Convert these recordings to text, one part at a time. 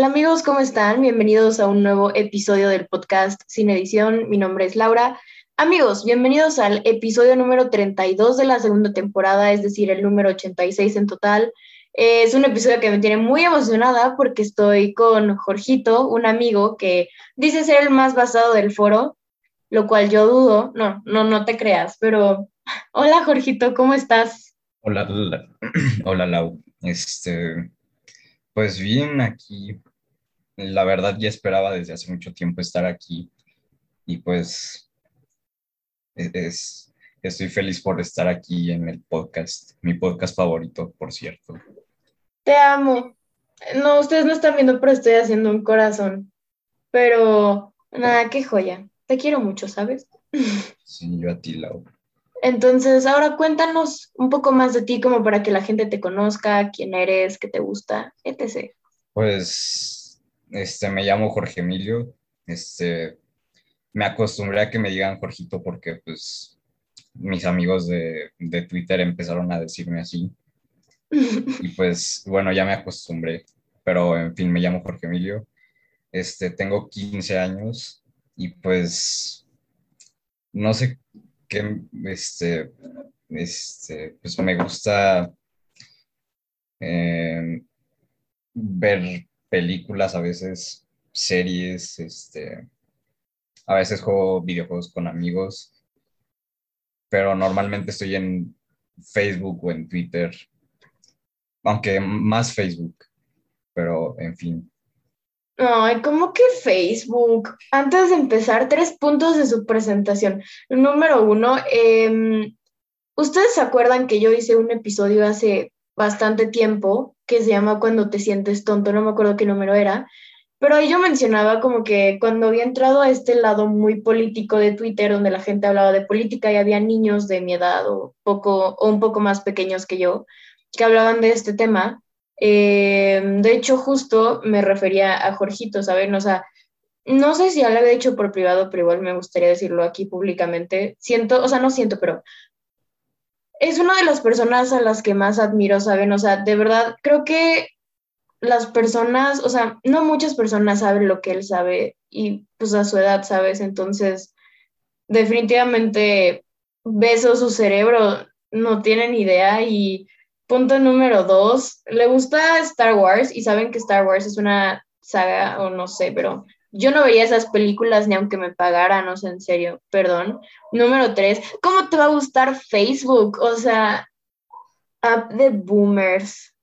Hola amigos, ¿cómo están? Bienvenidos a un nuevo episodio del podcast Sin Edición. Mi nombre es Laura. Amigos, bienvenidos al episodio número 32 de la segunda temporada, es decir, el número 86 en total. Es un episodio que me tiene muy emocionada porque estoy con Jorgito, un amigo que dice ser el más basado del foro, lo cual yo dudo. No, no, no te creas, pero hola Jorgito, ¿cómo estás? Hola, hola, hola Lau. Este, pues bien, aquí, la verdad ya esperaba desde hace mucho tiempo estar aquí y pues e-, es, estoy feliz por estar aquí en el podcast, mi podcast favorito, por cierto. Te amo. No, ustedes no están viendo, pero estoy haciendo un corazón. Pero nada, qué joya. Te quiero mucho, ¿sabes? Sí, yo a ti, Lau. Entonces, ahora cuéntanos un poco más de ti, como para que la gente te conozca, quién eres, qué te gusta, etc. Pues, este, me llamo Jorge Emilio. Este, me acostumbré a que me digan Jorgito porque, pues, mis amigos de, de Twitter empezaron a decirme así. Y pues, bueno, ya me acostumbré. Pero, en fin, me llamo Jorge Emilio. Este, tengo 15 años y pues, no sé que este, este, pues me gusta eh, ver películas, a veces series, este, a veces juego videojuegos con amigos, pero normalmente estoy en Facebook o en Twitter, aunque más Facebook, pero en fin. Ay, ¿cómo que Facebook? Antes de empezar, tres puntos de su presentación. Número uno, em, ¿ustedes se acuerdan que yo hice un episodio hace bastante tiempo que se llama Cuando te sientes tonto? No me acuerdo qué número era, pero ahí yo mencionaba como que cuando había entrado a este lado muy político de Twitter, donde la gente hablaba de política y había niños de mi edad o, poco, o un poco más pequeños que yo que hablaban de este tema eh, de hecho, justo me refería a Jorgito, ¿saben? O sea, no sé si ya lo había dicho por privado, pero igual me gustaría decirlo aquí públicamente. Siento, o sea, no siento, pero es una de las personas a las que más admiro, ¿saben? O sea, de verdad, creo que las personas, o sea, no muchas personas saben lo que él sabe y pues a su edad, ¿sabes? Entonces, definitivamente, beso su cerebro, no tienen idea y Punto número dos, le gusta Star Wars y saben que Star Wars es una saga o no sé, pero yo no veía esas películas ni aunque me pagaran, no sé, en serio, perdón. Número tres, ¿cómo te va a gustar Facebook? O sea, app de boomers.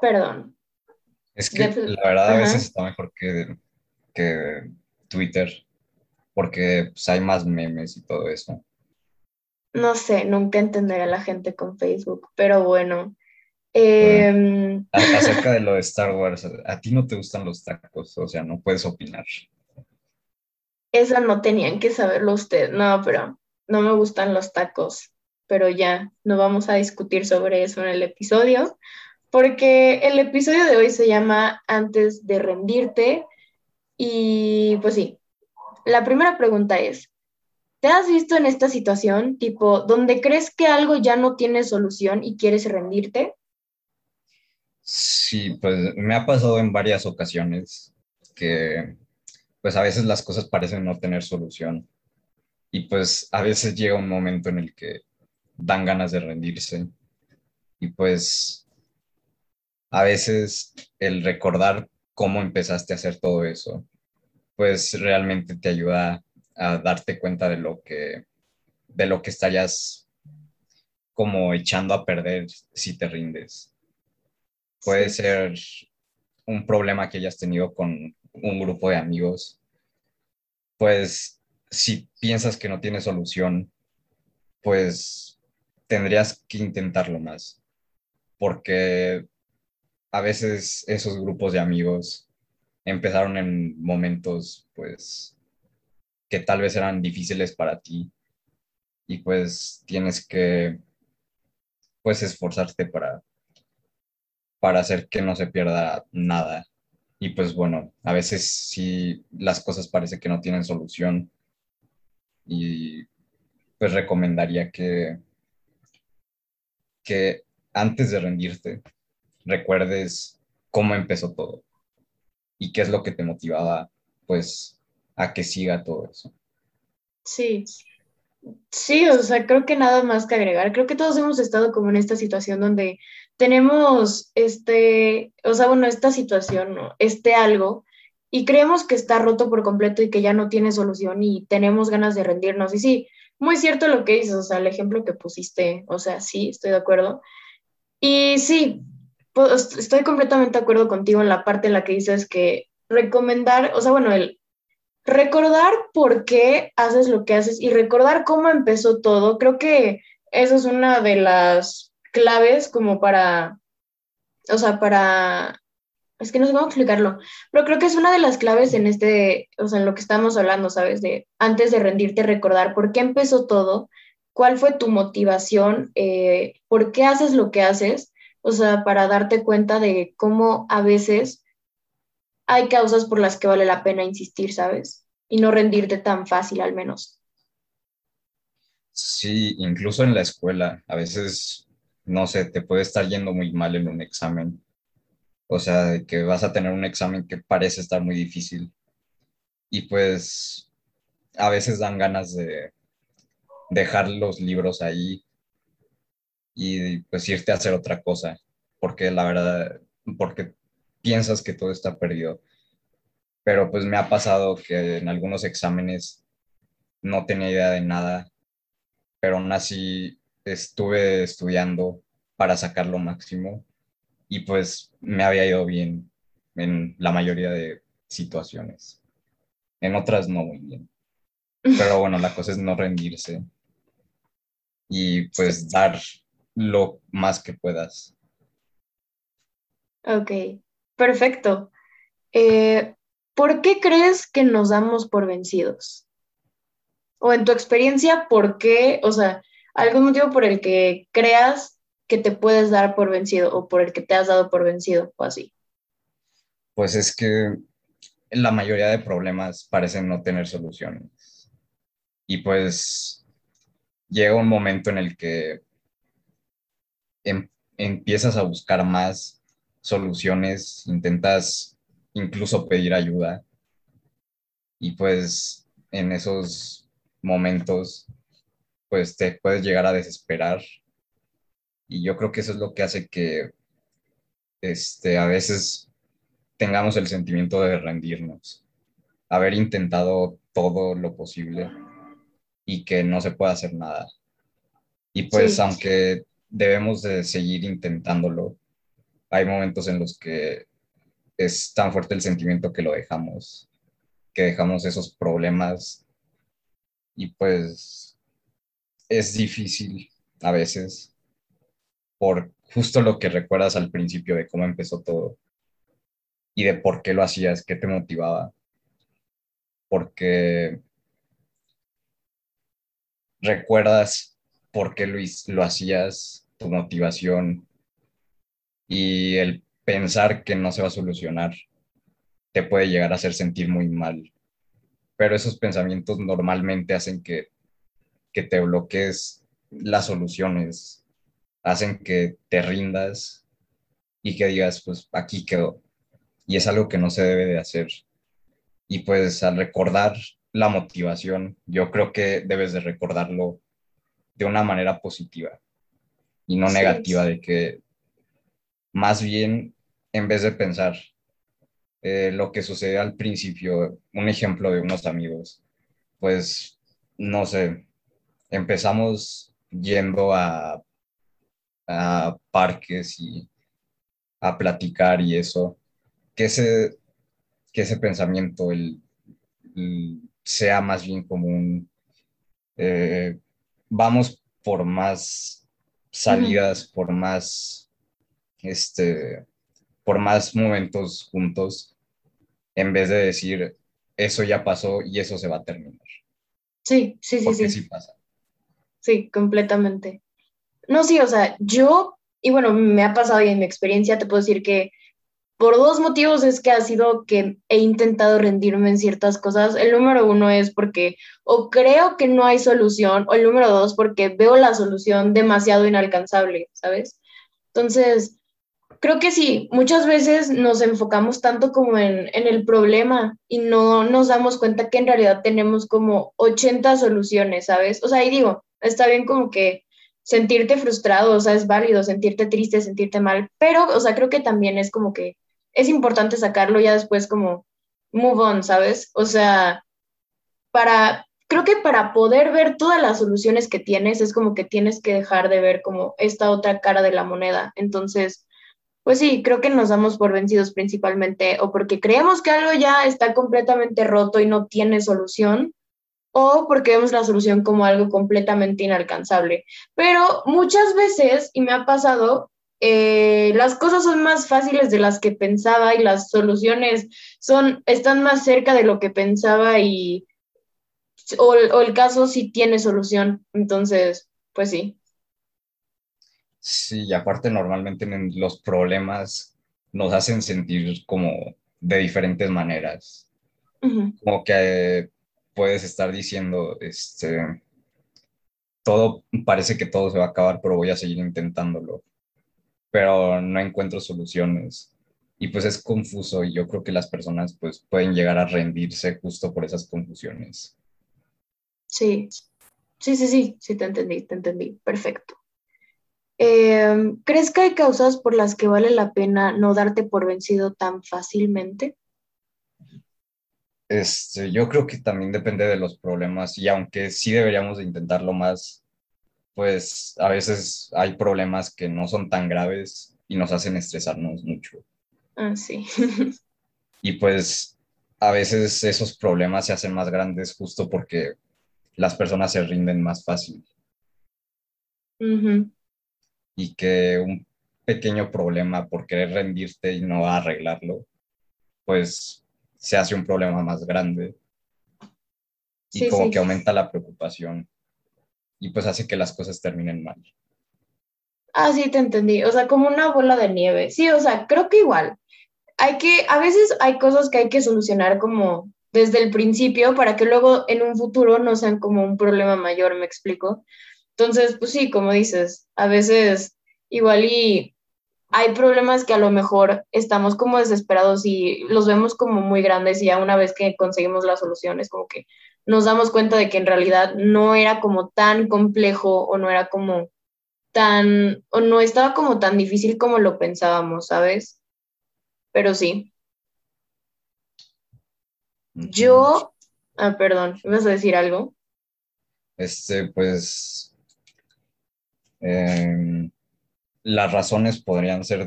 Perdón. Es que la verdad a veces está mejor que, que Twitter, porque pues, hay más memes y todo eso no sé, nunca entenderé a la gente con Facebook, pero bueno. Em, acerca de lo de Star Wars, a ti no te gustan los tacos, o sea, no puedes opinar. Eso no tenían que saberlo usted, no, pero no me gustan los tacos, pero ya, no vamos a discutir sobre eso en el episodio, porque el episodio de hoy se llama Antes de rendirte y pues sí, la primera pregunta es, ¿Te has visto en esta situación, tipo, donde crees que algo ya no tiene solución y quieres rendirte? Sí, pues me ha pasado en varias ocasiones que pues a veces las cosas parecen no tener solución y pues a veces llega un momento en el que dan ganas de rendirse y pues a veces el recordar cómo empezaste a hacer todo eso pues realmente te ayuda a darte cuenta de lo que, de lo que estarías como echando a perder si te rindes. Puede ser un problema que hayas tenido con un grupo de amigos. Pues si piensas que no tiene solución, pues tendrías que intentarlo más. Porque a veces esos grupos de amigos empezaron en momentos pues que tal vez eran difíciles para ti y pues tienes que pues esforzarte para para hacer que no se pierda nada y pues bueno a veces sí las cosas parece que no tienen solución y pues recomendaría que que antes de rendirte recuerdes cómo empezó todo y qué es lo que te motivaba, pues, a que siga todo eso. Sí, sí, o sea, creo que nada más que agregar. Creo que todos hemos estado como en esta situación donde tenemos este, o sea, bueno, esta situación, este algo, y creemos que está roto por completo y que ya no tiene solución y tenemos ganas de rendirnos. Y sí, muy cierto lo que dices, o sea, el ejemplo que pusiste, o sea, sí, estoy de acuerdo. Y sí, pues, estoy completamente de acuerdo contigo en la parte en la que dices que recomendar, o sea, bueno, el recordar por qué haces lo que haces y recordar cómo empezó todo, creo que eso es una de las claves como para, o sea, para, es que no sé cómo explicarlo, pero creo que es una de las claves en este, o sea, en lo que estamos hablando, ¿sabes? De antes de rendirte, recordar por qué empezó todo, cuál fue tu motivación, eh, por qué haces lo que haces, o sea, para darte cuenta de cómo a veces hay causas por las que vale la pena insistir, ¿sabes? Y no rendirte tan fácil al menos. Sí, incluso en la escuela, a veces, no sé, te puede estar yendo muy mal en un examen. O sea, que vas a tener un examen que parece estar muy difícil. Y pues a veces dan ganas de dejar los libros ahí y pues irte a hacer otra cosa, porque la verdad, porque piensas que todo está perdido. Pero pues me ha pasado que en algunos exámenes no tenía idea de nada, pero aún así estuve estudiando para sacar lo máximo y pues me había ido bien en la mayoría de situaciones. En otras no muy bien. Pero bueno, la cosa es no rendirse y pues dar lo más que puedas. Ok, perfecto. Eh, ¿Por qué crees que nos damos por vencidos? O en tu experiencia, ¿por qué? O sea, algún motivo por el que creas que te puedes dar por vencido o por el que te has dado por vencido o así. Pues es que la mayoría de problemas parecen no tener soluciones. Y pues llega un momento en el que em, empiezas a buscar más soluciones, intentas incluso pedir ayuda y pues en esos momentos pues te puedes llegar a desesperar y yo creo que eso es lo que hace que este, a veces tengamos el sentimiento de rendirnos, haber intentado todo lo posible y que no se pueda hacer nada. Y pues aunque debemos de seguir intentándolo, hay momentos en los que es tan fuerte el sentimiento que lo dejamos, que dejamos esos problemas y pues es difícil a veces por justo lo que recuerdas al principio de cómo empezó todo y de por qué lo hacías, qué te motivaba. Porque recuerdas por qué lo, lo hacías, tu motivación y el pensar que no se va a solucionar te puede llegar a hacer sentir muy mal. Pero esos pensamientos normalmente hacen que, que te bloquees las soluciones, hacen que te rindas y que digas, pues aquí quedó. Y es algo que no se debe de hacer. Y pues al recordar la motivación, yo creo que debes de recordarlo de una manera positiva y no negativa, de que más bien en vez de pensar eh, lo que sucedió al principio, un ejemplo de unos amigos, pues no sé, empezamos yendo a a parques y a platicar y eso, que ese, que ese pensamiento el, sea más bien como un, eh, vamos por más salidas, por más, este, por más momentos juntos, en vez de decir, eso ya pasó y eso se va a terminar. Sí, sí, sí, sí. sí pasa. Sí, completamente. No, sí, o sea, yo, y bueno, me ha pasado y en mi experiencia te puedo decir que por dos motivos es que ha sido que he intentado rendirme en ciertas cosas. El número uno es porque o creo que no hay solución, o el número dos porque veo la solución demasiado inalcanzable, ¿sabes? Entonces, creo que sí, muchas veces nos enfocamos tanto como en, en, el problema y no nos damos cuenta que en realidad tenemos como 80 soluciones, ¿sabes? O sea, y digo, está bien como que sentirte frustrado, o sea, es válido sentirte triste, sentirte mal, pero, o sea, creo que también es como que es importante sacarlo ya después como move on, ¿sabes? O sea, para, creo que para poder ver todas las soluciones que tienes, es como que tienes que dejar de ver como esta otra cara de la moneda. Entonces, pues sí, creo que nos damos por vencidos principalmente o porque creemos que algo ya está completamente roto y no tiene solución, o porque vemos la solución como algo completamente inalcanzable. Pero muchas veces, y me ha pasado, eh, las cosas son más fáciles de las que pensaba y las soluciones son, están más cerca de lo que pensaba y o, o el caso sí tiene solución. Entonces, pues sí. Sí, y aparte normalmente los problemas nos hacen sentir como de diferentes maneras. Como que puedes estar diciendo, este, todo, parece que todo se va a acabar, pero voy a seguir intentándolo. Pero no encuentro soluciones. Y pues es confuso y yo creo que las personas pues pueden llegar a rendirse justo por esas confusiones. Sí, sí, sí, sí, sí, te entendí, te entendí, perfecto. Em, ¿Crees que hay causas por las que vale la pena no darte por vencido tan fácilmente? Este, yo creo que también depende de los problemas y aunque sí deberíamos de intentarlo más, pues a veces hay problemas que no son tan graves y nos hacen estresarnos mucho. Ah, sí. y pues a veces esos problemas se hacen más grandes justo porque las personas se rinden más fácil y que un pequeño problema por querer rendirte y no arreglarlo, pues se hace un problema más grande y como que aumenta la preocupación y pues hace que las cosas terminen mal. Ah, sí, te entendí. O sea, como una bola de nieve. Sí, o sea, creo que igual. Hay que, a veces hay cosas que hay que solucionar como desde el principio para que luego en un futuro no sean como un problema mayor, me explico. Entonces, pues sí, como dices, a veces igual y hay problemas que a lo mejor estamos como desesperados y los vemos como muy grandes y ya una vez que conseguimos las soluciones, como que nos damos cuenta de que en realidad no era como tan complejo o no era como tan, o no estaba como tan difícil como lo pensábamos, ¿sabes? Pero sí. Yo, ah, perdón, ¿vas a decir algo? Este, pues, Em, las razones podrían ser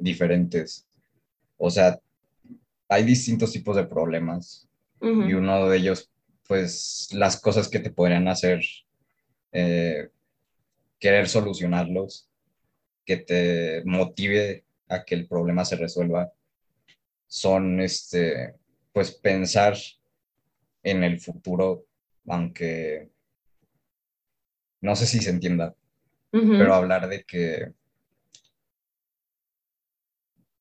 diferentes. O sea, hay distintos tipos de problemas y uno de ellos, pues las cosas que te podrían hacer eh, querer solucionarlos, que te motive a que el problema se resuelva, son, este, pues pensar en el futuro, aunque no sé si se entienda, pero hablar de que...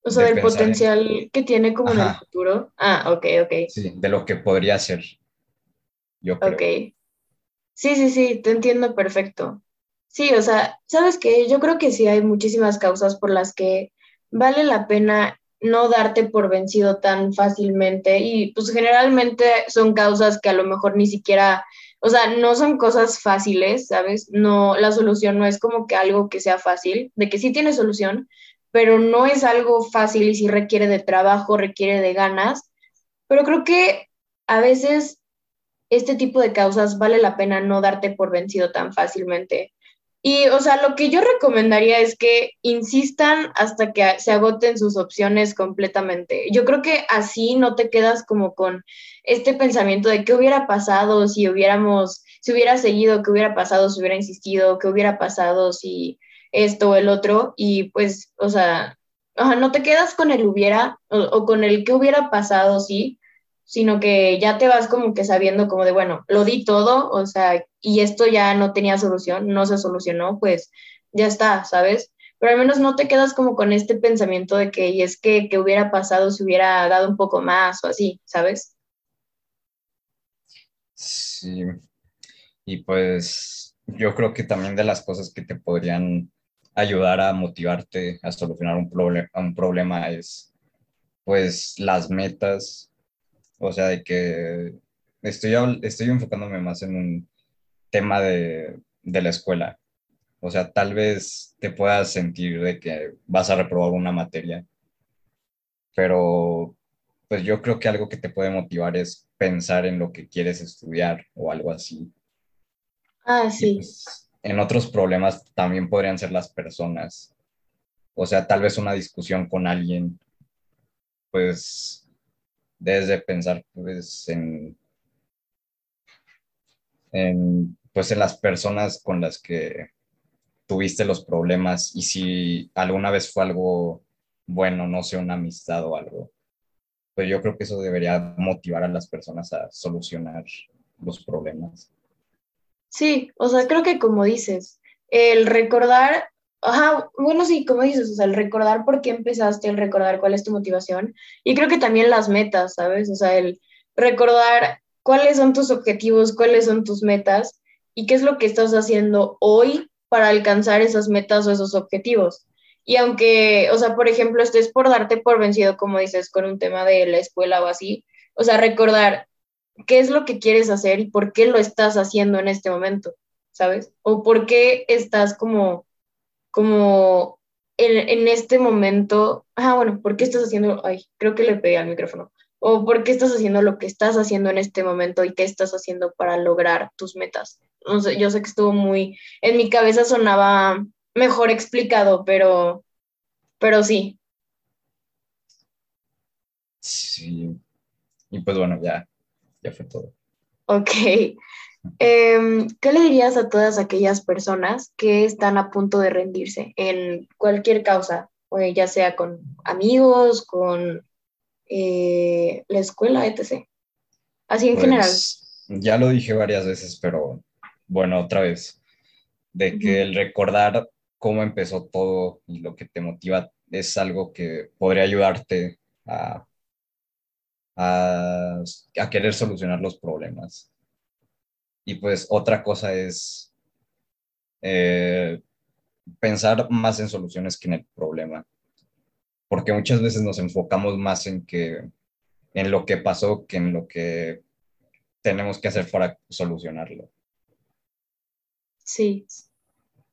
O sea, del potencial que tiene como en el futuro. Ah, ok, ok. Sí, de lo que podría ser. Yo creo. Ok. Sí, sí, sí, te entiendo perfecto. Sí, o sea, ¿sabes qué? Yo creo que sí hay muchísimas causas por las que vale la pena no darte por vencido tan fácilmente y pues generalmente son causas que a lo mejor ni siquiera o sea, no son cosas fáciles, ¿sabes? No, la solución no es como que algo que sea fácil, de que sí tiene solución, pero no es algo fácil y sí requiere de trabajo, requiere de ganas. Pero creo que a veces este tipo de causas vale la pena no darte por vencido tan fácilmente. Y, o sea, lo que yo recomendaría es que insistan hasta que se agoten sus opciones completamente. Yo creo que así no te quedas como con este pensamiento de qué hubiera pasado si hubiéramos, si hubiera seguido, qué hubiera pasado si hubiera insistido, qué hubiera pasado si esto o el otro. Y pues, o sea, no te quedas con el hubiera o, o con el qué hubiera pasado, sí, sino que ya te vas como que sabiendo como de, bueno, lo di todo, o sea, y esto ya no tenía solución, no se solucionó, pues ya está, ¿sabes? Pero al menos no te quedas como con este pensamiento de que, y es que, que hubiera pasado si hubiera dado un poco más o así, ¿sabes? Sí, y pues yo creo que también de las cosas que te podrían ayudar a motivarte a solucionar un, un problema es, pues, las metas. O sea, de que estoy, estoy enfocándome más en un tema de, de la escuela. O sea, tal vez te puedas sentir de que vas a reprobar una materia, pero pues yo creo que algo que te puede motivar es pensar en lo que quieres estudiar o algo así. Ah, sí. Pues, en otros problemas también podrían ser las personas. O sea, tal vez una discusión con alguien, pues desde pensar pues en, en pues en las personas con las que tuviste los problemas y si alguna vez fue algo bueno, no sé, una amistad o algo. Pues yo creo que eso debería motivar a las personas a solucionar los problemas. Sí, o sea, creo que como dices, el recordar, ajá, bueno, sí, como dices, o sea, el recordar por qué empezaste, el recordar cuál es tu motivación y creo que también las metas, ¿sabes? O sea, el recordar cuáles son tus objetivos, cuáles son tus metas y qué es lo que estás haciendo hoy para alcanzar esas metas o esos objetivos. Y aunque, o sea, por ejemplo, estés por darte por vencido, como dices, con un tema de la escuela o así, o sea, recordar qué es lo que quieres hacer y por qué lo estás haciendo en este momento, ¿sabes? O por qué estás como, como en, en este momento, ah, bueno, ¿por qué estás haciendo, ay, creo que le pegué al micrófono, o por qué estás haciendo lo que estás haciendo en este momento y qué estás haciendo para lograr tus metas no sé, yo sé que estuvo muy, en mi cabeza sonaba mejor explicado, pero, pero sí. Sí. Y pues bueno, ya, ya fue todo. Ok. Em, ¿Qué le dirías a todas aquellas personas que están a punto de rendirse en cualquier causa, ya sea con amigos, con eh, la escuela, etc.? Así en general. Pues, ya lo dije varias veces, pero bueno, otra vez, de que el recordar cómo empezó todo y lo que te motiva es algo que podría ayudarte a, a, querer solucionar los problemas. Y pues otra cosa es eh, pensar más en soluciones que en el problema. Porque muchas veces nos enfocamos más en que en lo que pasó que en lo que tenemos que hacer para solucionarlo. Sí,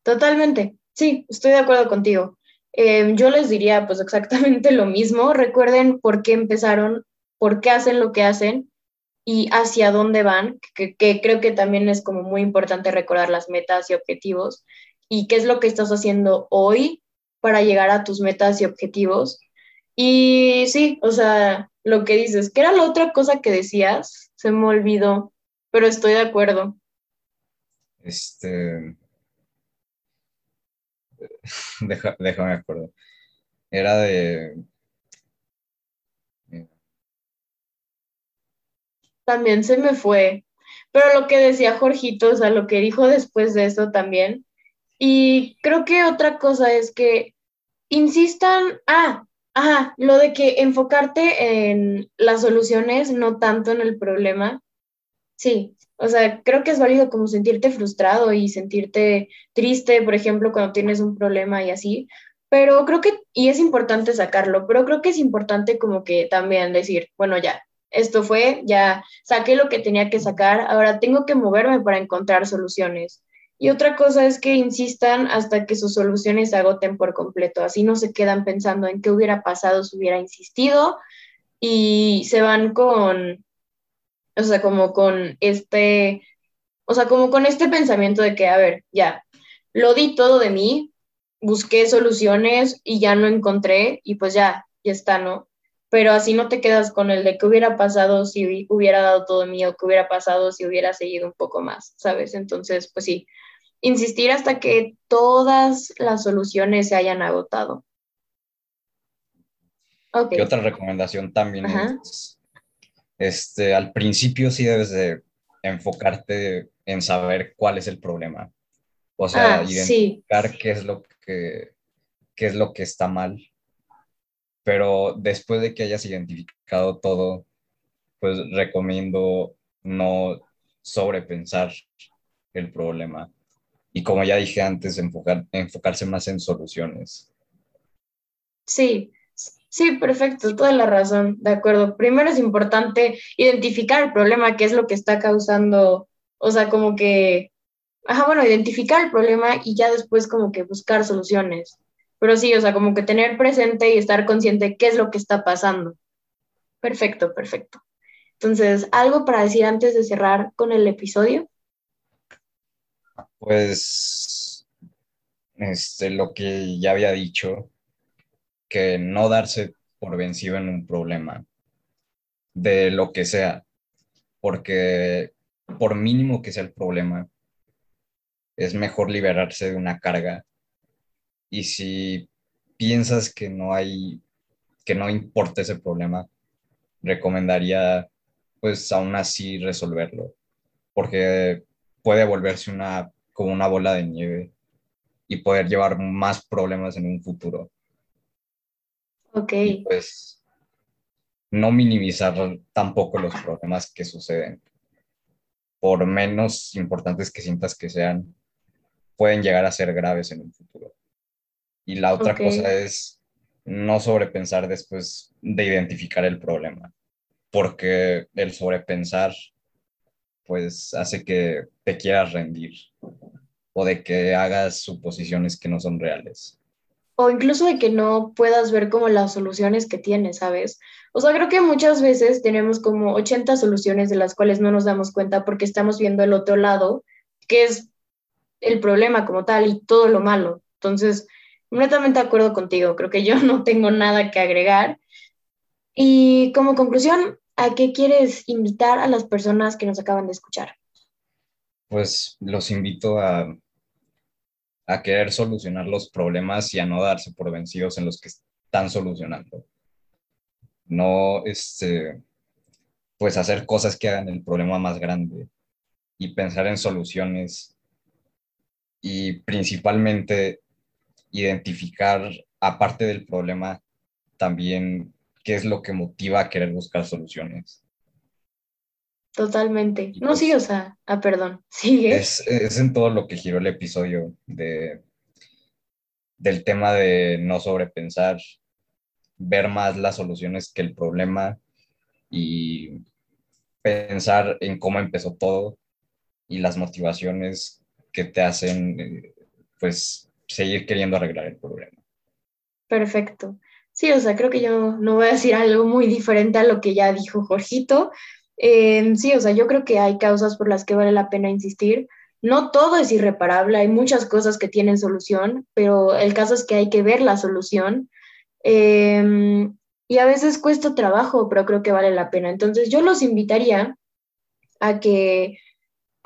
totalmente. Sí, estoy de acuerdo contigo. Em, yo les diría pues exactamente lo mismo. Recuerden por qué empezaron, por qué hacen lo que hacen y hacia dónde van, que, creo que también es como muy importante recordar las metas y objetivos y qué es lo que estás haciendo hoy para llegar a tus metas y objetivos. Y sí, o sea, lo que dices, ¿qué era la otra cosa que decías? Se me olvidó, pero estoy de acuerdo. Este. déjame acuerdo. Era de. También se me fue. Pero lo que decía Jorgito, o sea, lo que dijo después de eso también. Y creo que otra cosa es que insistan, ah, ajá, lo de que enfocarte en las soluciones, no tanto en el problema. Sí, o sea, creo que es válido como sentirte frustrado y sentirte triste, por ejemplo, cuando tienes un problema y así, pero creo que, y es importante sacarlo, pero creo que es importante como que también decir, bueno, ya, esto fue, ya saqué lo que tenía que sacar, ahora tengo que moverme para encontrar soluciones. Y otra cosa es que insistan hasta que sus soluciones se agoten por completo, así no se quedan pensando en qué hubiera pasado si hubiera insistido y se van con o sea, como con este, o sea, como con este pensamiento de que, a ver, ya, lo di todo de mí, busqué soluciones y ya no encontré y pues ya, ya está, ¿no? Pero así no te quedas con el de qué hubiera pasado si hubiera dado todo de mí o qué hubiera pasado si hubiera seguido un poco más, ¿sabes? Entonces, pues sí, insistir hasta que todas las soluciones se hayan agotado. Okay. Y otra recomendación también es este, al principio sí debes de enfocarte en saber cuál es el problema. O sea, ah, identificar qué es lo que qué es lo que está mal. Pero después de que hayas identificado todo, pues recomiendo no sobrepensar el problema Y como ya dije antes, enfocar, enfocarse más en soluciones. Sí, sí, perfecto, toda la razón, de acuerdo. Primero es importante identificar el problema, qué es lo que está causando, o sea, como que, ajá, bueno, identificar el problema y ya después como que buscar soluciones. Pero sí, o sea, como que tener presente y estar consciente qué es lo que está pasando. Perfecto, perfecto. Entonces, ¿algo para decir antes de cerrar con el episodio? Pues, este, lo que ya había dicho, que no darse por vencido en un problema, de lo que sea, porque por mínimo que sea el problema, es mejor liberarse de una carga. Y si piensas que no hay, que no importa ese problema, recomendaría pues aún así resolverlo, porque puede volverse una, como una bola de nieve y poder llevar más problemas en un futuro. Ok. Y pues no minimizar tampoco los problemas que suceden. Por menos importantes que sientas que sean, pueden llegar a ser graves en un futuro. Y la otra cosa es no sobrepensar después de identificar el problema, porque el sobrepensar pues hace que te quieras rendir o de que hagas suposiciones que no son reales. O incluso de que no puedas ver como las soluciones que tienes, ¿sabes? O sea, creo que muchas veces tenemos como 80 soluciones de las cuales no nos damos cuenta porque estamos viendo el otro lado, que es el problema como tal y todo lo malo. Entonces, netamente de acuerdo contigo, creo que yo no tengo nada que agregar. Y como conclusión, ¿a qué quieres invitar a las personas que nos acaban de escuchar? Pues los invito a, a querer solucionar los problemas y a no darse por vencidos en los que están solucionando. No, este, pues hacer cosas que hagan el problema más grande y pensar en soluciones y principalmente identificar, aparte del problema, también qué es lo que motiva a querer buscar soluciones. Totalmente. No, pues- sí, o sea, ah, perdón, sigue. Es, es en todo lo que giró el episodio de, del tema de no sobrepensar, ver más las soluciones que el problema y pensar en cómo empezó todo y las motivaciones que te hacen eh, pues seguir queriendo arreglar el problema. Perfecto. Sí, o sea, creo que yo no voy a decir algo muy diferente a lo que ya dijo Jorgito. Eh, sí, o sea, yo creo que hay causas por las que vale la pena insistir. No todo es irreparable, hay muchas cosas que tienen solución, pero el caso es que hay que ver la solución. Eh, y a veces cuesta trabajo, pero creo que vale la pena. Entonces, yo los invitaría a que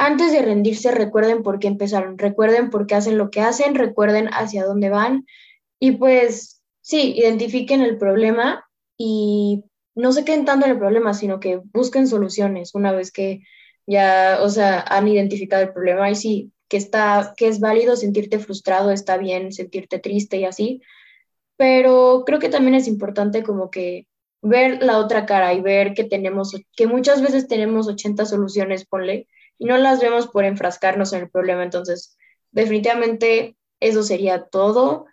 antes de rendirse recuerden por qué empezaron, recuerden por qué hacen lo que hacen, recuerden hacia dónde van y pues sí, identifiquen el problema y no se queden tanto en el problema, sino que busquen soluciones una vez que ya, o sea, han identificado el problema. Y sí, que está, que es válido sentirte frustrado, está bien sentirte triste y así, pero creo que también es importante como que ver la otra cara y ver que tenemos, que muchas veces tenemos 80 soluciones, ponle, y no las vemos por enfrascarnos en el problema. Entonces, definitivamente eso sería todo.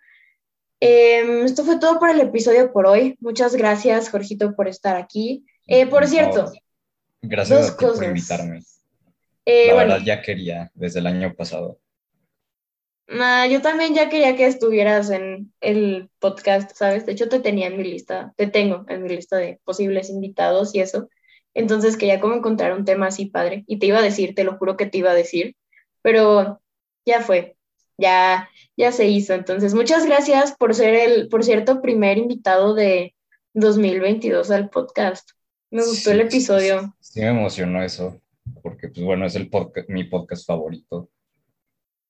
Eh, esto fue todo por el episodio por hoy. Muchas gracias, Jorgito, por estar aquí. Eh, por cierto, gracias dos a ti por cosas. invitarme. eh, La bueno, verdad ya quería desde el año pasado. nah, yo también ya quería que estuvieras en el podcast, ¿sabes? De hecho, te tenía en mi lista, te tengo en mi lista de posibles invitados y eso. Entonces quería como encontrar un tema así padre. Y te iba a decir, te lo juro que te iba a decir, pero ya fue, ya, ya se hizo. Entonces, muchas gracias por ser el, por cierto, primer invitado de 2022 al podcast. Me gustó el episodio. Sí, sí me emocionó eso, porque pues bueno, es el podcast, mi podcast favorito.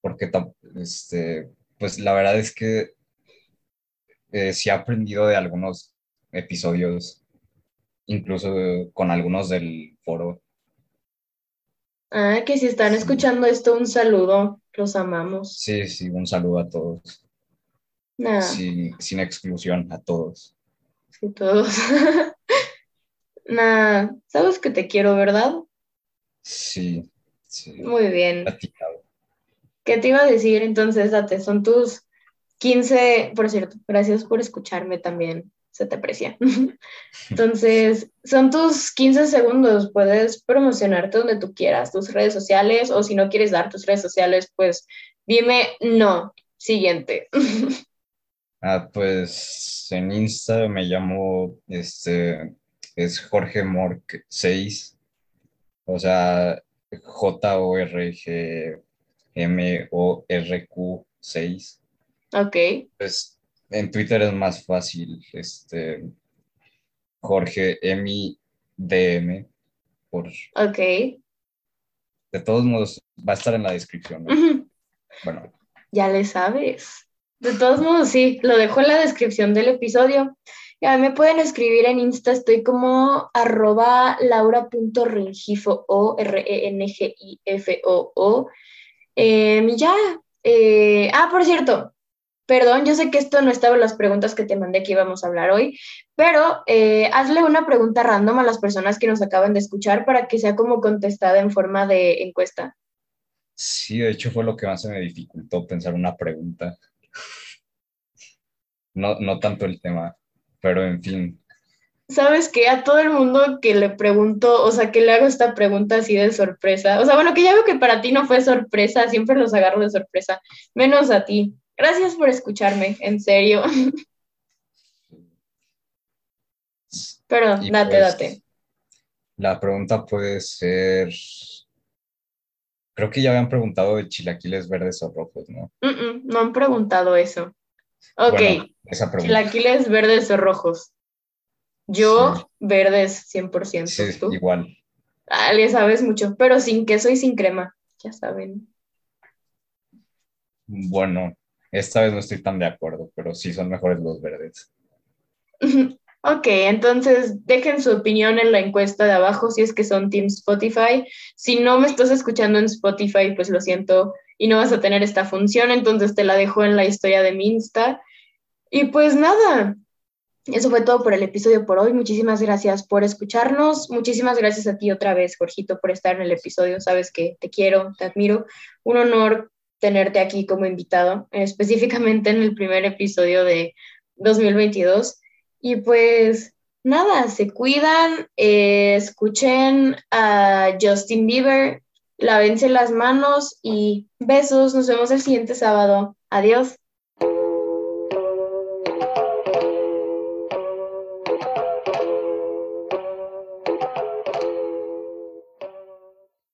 Porque este, pues la verdad es que eh, sí he aprendido de algunos episodios, incluso con algunos del foro. Ah, que si están Sí. escuchando esto, un saludo. Los amamos. Sí, sí, un saludo a todos, Nah, sin, sin exclusión, a todos. sí, todos. Nah, sabes que te quiero, ¿verdad? Sí, sí, Muy bien. platicado. ¿Qué te iba a decir? Entonces, date, son tus 15, por cierto, gracias por escucharme también, se te aprecia. Entonces, son tus 15 segundos, puedes promocionarte donde tú quieras, tus redes sociales, o si no quieres dar tus redes sociales, pues dime no. Siguiente. Ah, pues en Insta me llamo, este, es Jorge Mork 6, o sea, J-O-R-G-M-O-R-Q 6. Ok. Pues en Twitter es más fácil, este, Jorge Emi DM, por... Ok. De todos modos, va a estar en la descripción. Bueno, Ya le sabes. De todos modos, sí, lo dejo en la descripción del episodio. Ya me pueden escribir en Insta, estoy como arroba laura.rengifo o R-E-N-G-I-F-O-O. Em, y ya. eh, ah, por cierto, perdón, yo sé que esto no estaba en las preguntas que te mandé que íbamos a hablar hoy, pero eh, hazle una pregunta random a las personas que nos acaban de escuchar para que sea como contestada en forma de encuesta. sí, de hecho fue lo que más se me dificultó pensar una pregunta. No, no tanto el tema, pero en fin, ¿Sabes qué? A todo el mundo que le pregunto, o sea, que le hago esta pregunta así de sorpresa, o sea, bueno, que ya veo que para ti no fue sorpresa, siempre los agarro de sorpresa, menos a ti. Gracias por escucharme, en serio. Pero Y date, pues, date. La pregunta puede ser, creo que ya habían preguntado de chilaquiles verdes o rojos, ¿no? Mm, mm, no han preguntado eso. Ok, Bueno, esa pregunta. chilaquiles verdes o rojos. Yo, Sí. verdes 100%. Sí, ¿Tú? igual. Ah, le sabes mucho, pero sin queso y sin crema, ya saben. Bueno, esta vez no estoy tan de acuerdo, pero sí son mejores los verdes. Ok, entonces dejen su opinión en la encuesta de abajo si es que son Team Spotify. Si no me estás escuchando en Spotify, pues lo siento y no vas a tener esta función, entonces te la dejo en la historia de mi Insta. Y pues nada, eso fue todo por el episodio por hoy. Muchísimas gracias por escucharnos. Muchísimas gracias a ti otra vez, Jorgito, por estar en el episodio. Sabes que te quiero, te admiro. Un honor tenerte aquí como invitado, específicamente en el primer episodio de 2022. Y pues nada, se cuidan, eh, escuchen a Justin Bieber, lávense las manos y besos. Nos vemos el siguiente sábado. Adiós.